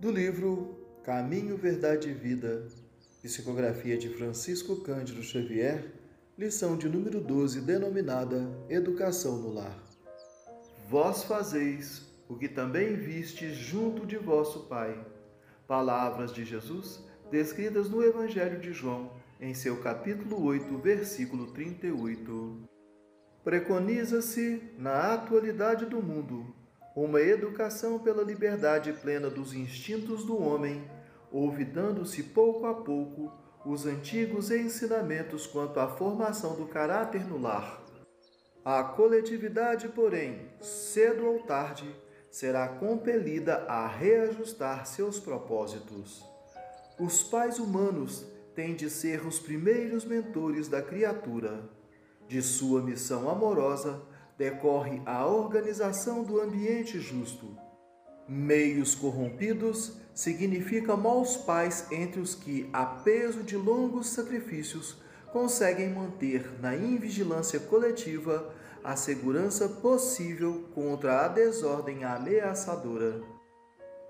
Do livro Caminho, Verdade e Vida, psicografia de Francisco Cândido Xavier, lição de número 12, denominada Educação no Lar. Vós fazeis o que também vistes junto de vosso Pai. Palavras de Jesus descritas no Evangelho de João, em seu capítulo 8, versículo 38. Preconiza-se, na atualidade do mundo, uma educação pela liberdade plena dos instintos do homem, olvidando-se pouco a pouco os antigos ensinamentos quanto à formação do caráter no lar. A coletividade, porém, cedo ou tarde, será compelida a reajustar seus propósitos. Os pais humanos têm de ser os primeiros mentores da criatura de sua missão amorosa decorre a organização do ambiente justo. Meios corrompidos significa maus pais entre os que, a peso de longos sacrifícios, conseguem manter na invigilância coletiva a segurança possível contra a desordem ameaçadora.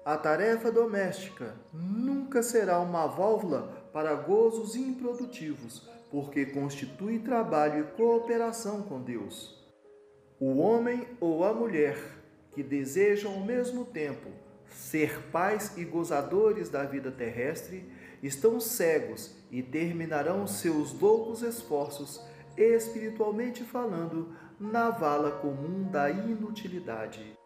A tarefa doméstica nunca será uma válvula para gozos improdutivos, porque constitui trabalho e cooperação com Deus. O homem ou a mulher que desejam ao mesmo tempo ser pais e gozadores da vida terrestre estão cegos e terminarão seus loucos esforços, espiritualmente falando, na vala comum da inutilidade.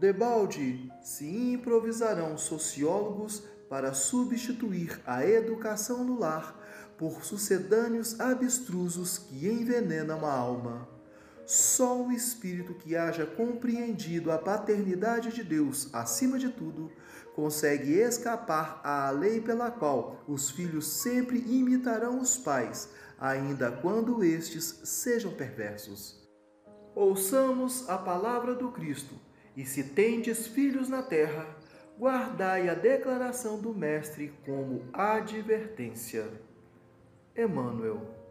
Debalde se improvisarão sociólogos para substituir a educação no lar por sucedâneos abstrusos que envenenam a alma. Só o espírito que haja compreendido a paternidade de Deus acima de tudo consegue escapar à lei pela qual os filhos sempre imitarão os pais, ainda quando estes sejam perversos. Ouçamos a palavra do Cristo, e se tendes filhos na terra, guardai a declaração do Mestre como advertência. Emmanuel